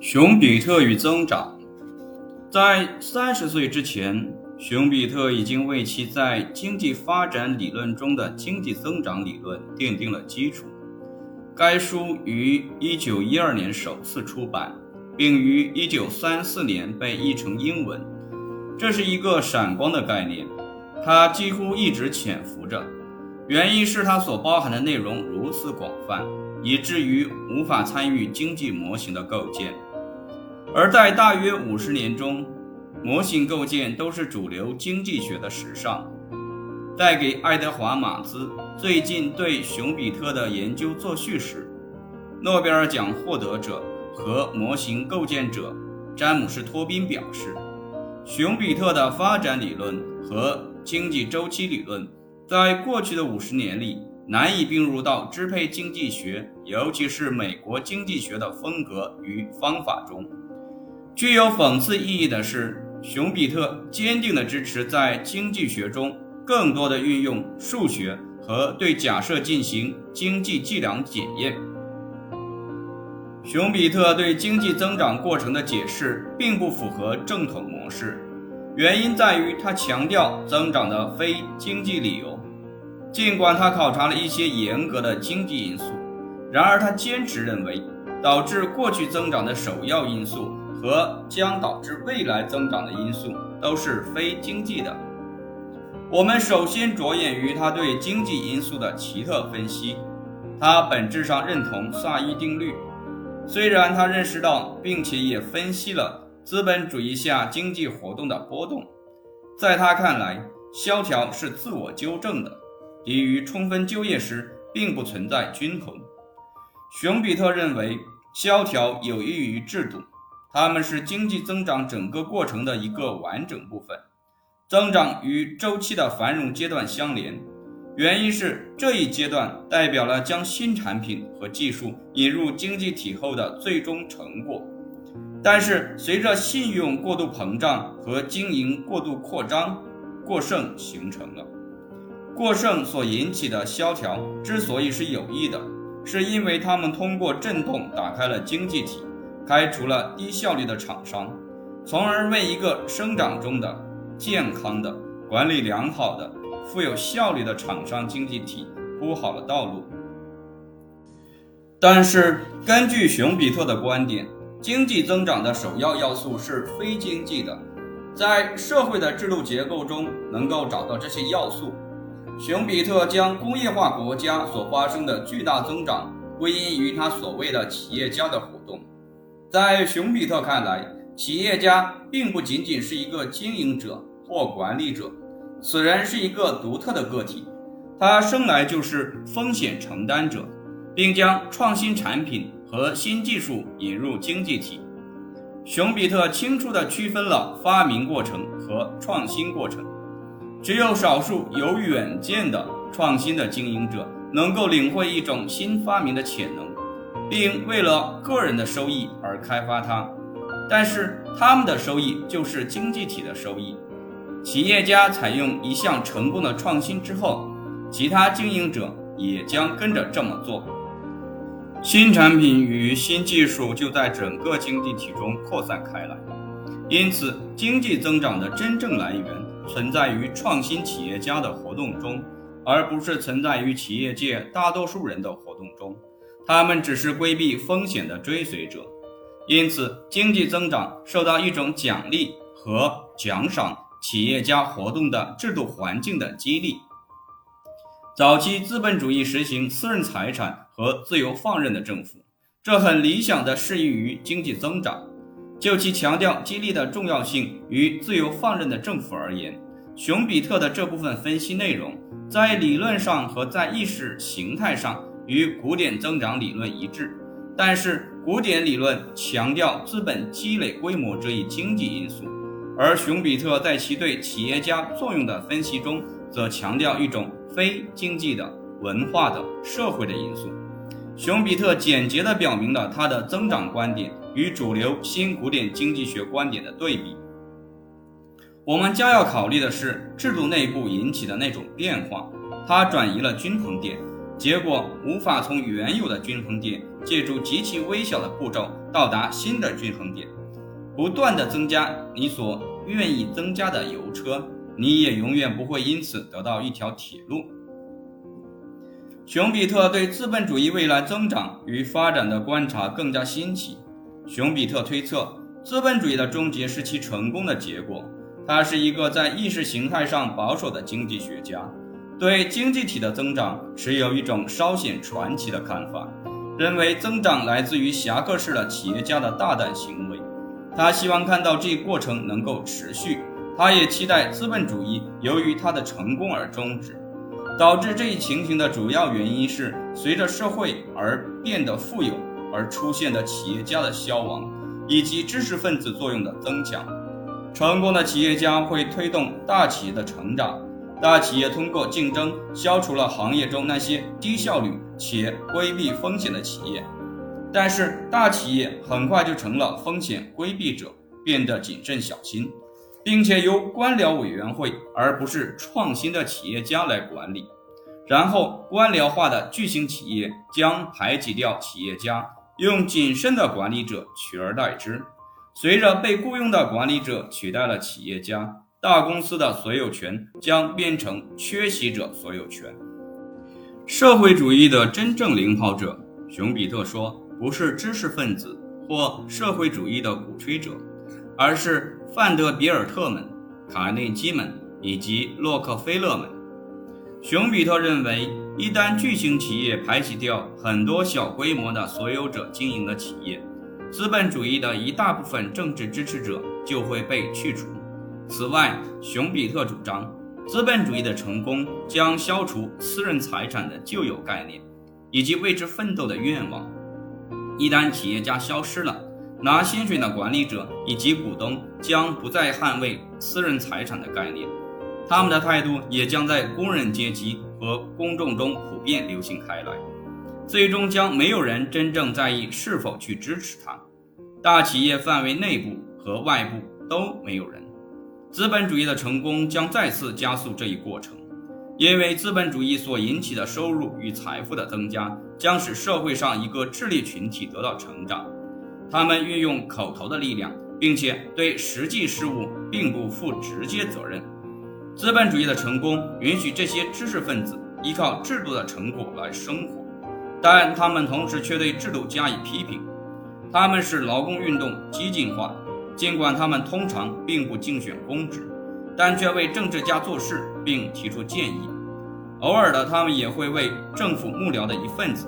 熊彼特与增长，在三十岁之前，熊彼特已经为其在经济发展理论中的经济增长理论奠定了基础。该书于一九一二年首次出版，并于一九三四年被译成英文。这是一个闪光的概念，它几乎一直潜伏着，原因是它所包含的内容如此广泛，以至于无法参与经济模型的构建。而在大约五十年中，模型构建都是主流经济学的时尚。在给爱德华·马兹最近对熊彼特的研究作序时，诺贝尔奖获得者和模型构建者詹姆斯·托宾表示，熊彼特的发展理论和经济周期理论在过去的五十年里难以并入到支配经济学，尤其是美国经济学的风格与方法中。具有讽刺意义的是，熊彼特坚定地支持在经济学中更多的运用数学和对假设进行经济计量检验。熊彼特对经济增长过程的解释并不符合正统模式，原因在于他强调增长的非经济理由。尽管他考察了一些严格的经济因素，然而他坚持认为，导致过去增长的首要因素。和将导致未来增长的因素都是非经济的。我们首先着眼于他对经济因素的奇特分析。他本质上认同萨伊定律，虽然他认识到并且也分析了资本主义下经济活动的波动。在他看来，萧条是自我纠正的，低于充分就业时并不存在均衡。熊彼特认为，萧条有益于制度。它们是经济增长整个过程的一个完整部分，增长与周期的繁荣阶段相连，原因是这一阶段代表了将新产品和技术引入经济体后的最终成果。但是，随着信用过度膨胀和经营过度扩张，过剩形成了。过剩所引起的萧条之所以是有益的，是因为它们通过震动打开了经济体。开除了低效率的厂商，从而为一个生长中的、健康的、管理良好的、富有效率的厂商经济体铺好了道路。但是，根据熊彼特的观点，经济增长的首要要素是非经济的，在社会的制度结构中能够找到这些要素。熊彼特将工业化国家所发生的巨大增长归因于他所谓的企业家的活动。在熊彼特看来，企业家并不仅仅是一个经营者或管理者，此人是一个独特的个体，他生来就是风险承担者，并将创新产品和新技术引入经济体。熊彼特清楚地区分了发明过程和创新过程，只有少数有远见的创新的经营者能够领会一种新发明的潜能。并为了个人的收益而开发它，但是他们的收益就是经济体的收益。企业家采用一项成功的创新之后，其他经营者也将跟着这么做。新产品与新技术就在整个经济体中扩散开来，因此经济增长的真正来源存在于创新企业家的活动中，而不是存在于企业界大多数人的活动中。他们只是规避风险的追随者，因此经济增长受到一种奖励和奖赏企业家活动的制度环境的激励。早期资本主义实行私人财产和自由放任的政府，这很理想的适应于经济增长。就其强调激励的重要性与自由放任的政府而言，熊彼特的这部分分析内容在理论上和在意识形态上。与古典增长理论一致，但是古典理论强调资本积累规模这一经济因素，而熊彼特在其对企业家作用的分析中，则强调一种非经济的文化的社会的因素。熊彼特简洁地表明了他的增长观点与主流新古典经济学观点的对比。我们将要考虑的是制度内部引起的那种变化，它转移了均衡点。结果无法从原有的均衡点借助极其微小的步骤到达新的均衡点，不断的增加你所愿意增加的油车，你也永远不会因此得到一条铁路。熊彼特对资本主义未来增长与发展的观察更加新奇。熊彼特推测，资本主义的终结是其成功的结果。他是一个在意识形态上保守的经济学家，对经济体的增长持有一种稍显传奇的看法，认为增长来自于侠客式的企业家的大胆行为。他希望看到这一过程能够持续，他也期待资本主义由于他的成功而终止。导致这一情形的主要原因是，随着社会而变得富有而出现的企业家的消亡，以及知识分子作用的增强。成功的企业家会推动大企业的成长，大企业通过竞争消除了行业中那些低效率且规避风险的企业，但是大企业很快就成了风险规避者，变得谨慎小心，并且由官僚委员会而不是创新的企业家来管理，然后官僚化的巨型企业将排挤掉企业家，用谨慎的管理者取而代之。随着被雇佣的管理者取代了企业家，大公司的所有权将变成缺席者所有权。社会主义的真正领跑者，熊彼特说，不是知识分子或社会主义的鼓吹者，而是范德比尔特们、卡内基们以及洛克菲勒们。熊彼特认为，一旦巨型企业排挤掉很多小规模的所有者经营的企业，资本主义的一大部分政治支持者就会被去除。此外，熊彼特主张，资本主义的成功将消除私人财产的旧有概念，以及为之奋斗的愿望。一旦企业家消失了，拿薪水的管理者以及股东将不再捍卫私人财产的概念，他们的态度也将在工人阶级和公众中普遍流行开来。最终将没有人真正在意是否去支持他。大企业范围内部和外部都没有人。资本主义的成功将再次加速这一过程，因为资本主义所引起的收入与财富的增加将使社会上一个智力群体得到成长。他们运用口头的力量，并且对实际事务并不负直接责任。资本主义的成功允许这些知识分子依靠制度的成果来生活。但他们同时却对制度加以批评，他们使劳工运动激进化，尽管他们通常并不竞选公职，但却为政治家做事并提出建议。偶尔的，他们也会为政府幕僚的一份子。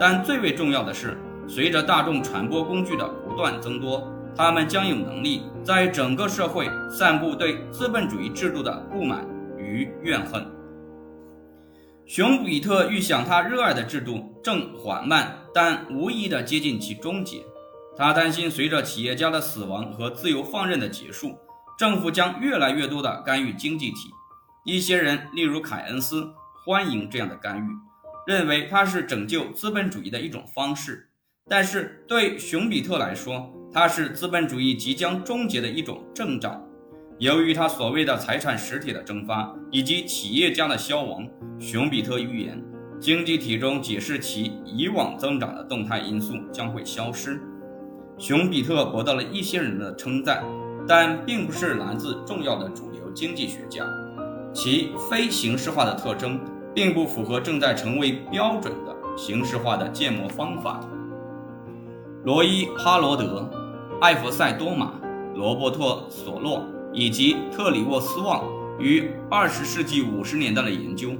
但最为重要的是，随着大众传播工具的不断增多，他们将有能力在整个社会散布对资本主义制度的不满与怨恨。熊彼特预想，他热爱的制度正缓慢但无疑地接近其终结。他担心，随着企业家的死亡和自由放任的结束，政府将越来越多地干预经济体。一些人，例如凯恩斯，欢迎这样的干预，认为它是拯救资本主义的一种方式。但是，对熊彼特来说，它是资本主义即将终结的一种征兆。由于他所谓的财产实体的蒸发以及企业家的消亡，熊彼特预言，经济体中解释其以往增长的动态因素将会消失。熊彼特博得了一些人的称赞，但并不是来自重要的主流经济学家。其非形式化的特征并不符合正在成为标准的形式化的建模方法。罗伊·哈罗德、艾弗塞多玛、罗伯特·索洛。以及特里沃斯旺于二十世纪五十年代的研究，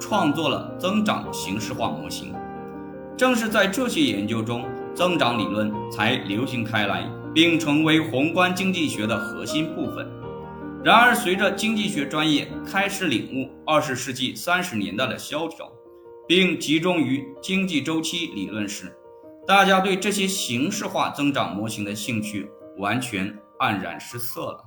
创作了增长形式化模型。正是在这些研究中，增长理论才流行开来，并成为宏观经济学的核心部分。然而，随着经济学专业开始领悟二十世纪三十年代的萧条，并集中于经济周期理论时，大家对这些形式化增长模型的兴趣完全黯然失色了。